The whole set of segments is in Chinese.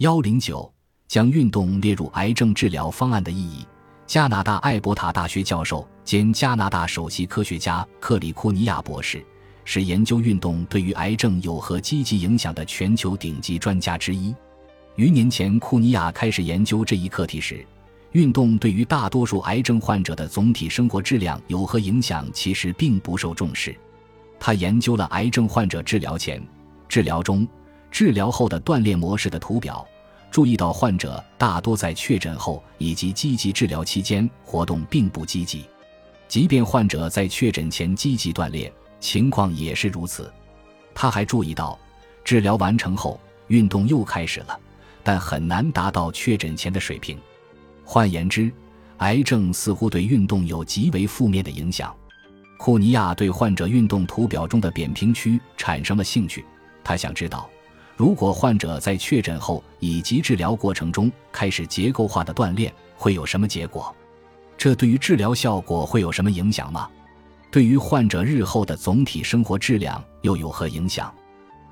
幺零九将运动列入癌症治疗方案的意义。加拿大艾伯塔大学教授兼加拿大首席科学家克里库尼亚博士是研究运动对于癌症有何积极影响的全球顶级专家之一。余年前，库尼亚开始研究这一课题时，运动对于大多数癌症患者的总体生活质量有何影响，其实并不受重视。他研究了癌症患者治疗前、治疗中、治疗后的锻炼模式的图表。注意到，患者大多在确诊后以及积极治疗期间活动并不积极，即便患者在确诊前积极锻炼，情况也是如此。他还注意到，治疗完成后运动又开始了，但很难达到确诊前的水平。换言之，癌症似乎对运动有极为负面的影响。库尼亚对患者运动图表中的扁平区产生了兴趣，他想知道。如果患者在确诊后以及治疗过程中开始结构化的锻炼，会有什么结果？这对于治疗效果会有什么影响吗？对于患者日后的总体生活质量又有何影响？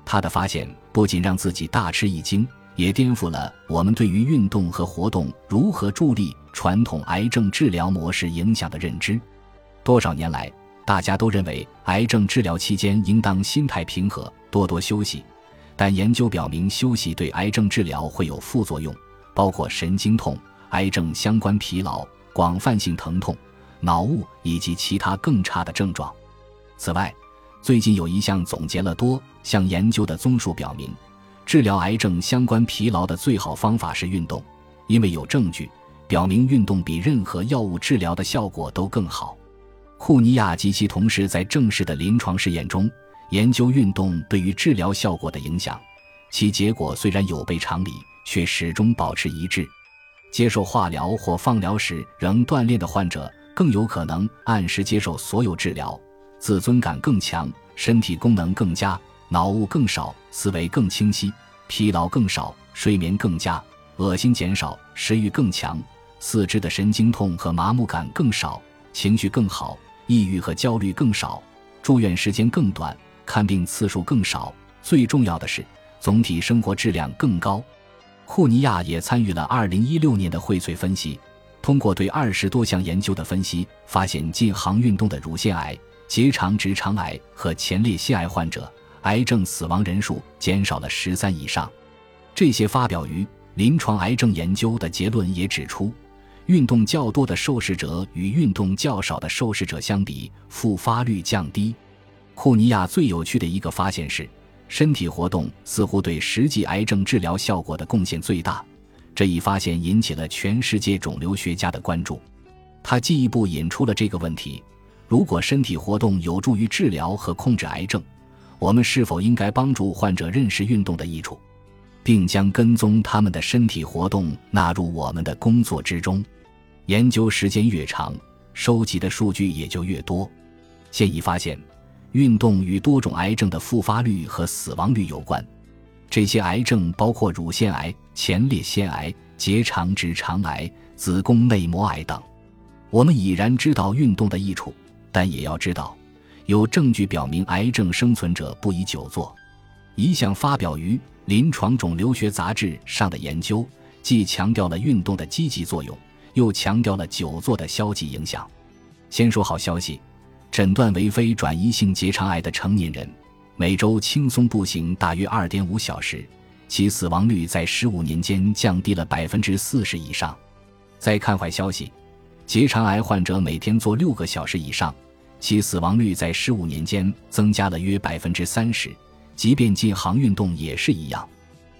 他的发现不仅让自己大吃一惊，也颠覆了我们对于运动和活动如何助力传统癌症治疗模式影响的认知。多少年来，大家都认为癌症治疗期间应当心态平和，多多休息。但研究表明，休息对癌症治疗会有副作用，包括神经痛、癌症相关疲劳、广泛性疼痛、脑雾以及其他更差的症状。此外，最近有一项总结了多项研究的综述表明，治疗癌症相关疲劳的最好方法是运动，因为有证据表明运动比任何药物治疗的效果都更好。库尼亚及其同事在正式的临床试验中。研究运动对于治疗效果的影响，其结果虽然有悖常理，却始终保持一致。接受化疗或放疗时仍锻炼的患者，更有可能按时接受所有治疗，自尊感更强，身体功能更佳，脑雾更少，思维更清晰，疲劳更少，睡眠更佳，恶心减少，食欲更强，四肢的神经痛和麻木感更少，情绪更好，抑郁和焦虑更少，住院时间更短。看病次数更少，最重要的是总体生活质量更高。库尼亚也参与了2016年的荟萃分析，通过对二十多项研究的分析，发现进行运动的乳腺癌、结肠直肠癌和前列腺癌患者癌症死亡人数减少了十三以上。这些发表于《临床癌症研究》的结论也指出，运动较多的受试者与运动较少的受试者相比，复发率降低。库尼亚最有趣的一个发现是，身体活动似乎对实际癌症治疗效果的贡献最大。这一发现引起了全世界肿瘤学家的关注。他进一步引出了这个问题：如果身体活动有助于治疗和控制癌症，我们是否应该帮助患者认识运动的益处，并将跟踪他们的身体活动纳入我们的工作之中？研究时间越长，收集的数据也就越多。现已发现。运动与多种癌症的复发率和死亡率有关，这些癌症包括乳腺癌、前列腺癌、结肠直肠癌、子宫内膜癌等。我们已然知道运动的益处，但也要知道，有证据表明癌症生存者不宜久坐。一项发表于《临床肿瘤学杂志》上的研究，既强调了运动的积极作用，又强调了久坐的消极影响。先说好消息。诊断为非转移性结肠癌的成年人，每周轻松步行大约二点五小时，其死亡率在十五年间降低了百分之四十以上。再看坏消息，结肠癌患者每天做六个小时以上，其死亡率在十五年间增加了约百分之三十。即便进行运动也是一样。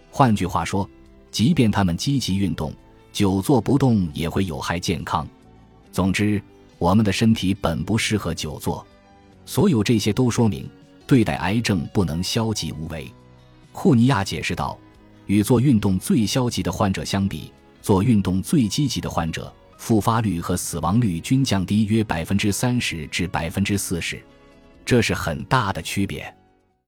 换句话说，即便他们积极运动，久坐不动也会有害健康。总之。我们的身体本不适合久坐，所有这些都说明，对待癌症不能消极无为。库尼亚解释道：“与做运动最消极的患者相比，做运动最积极的患者，复发率和死亡率均降低约百分之三十至百分之四十，这是很大的区别。”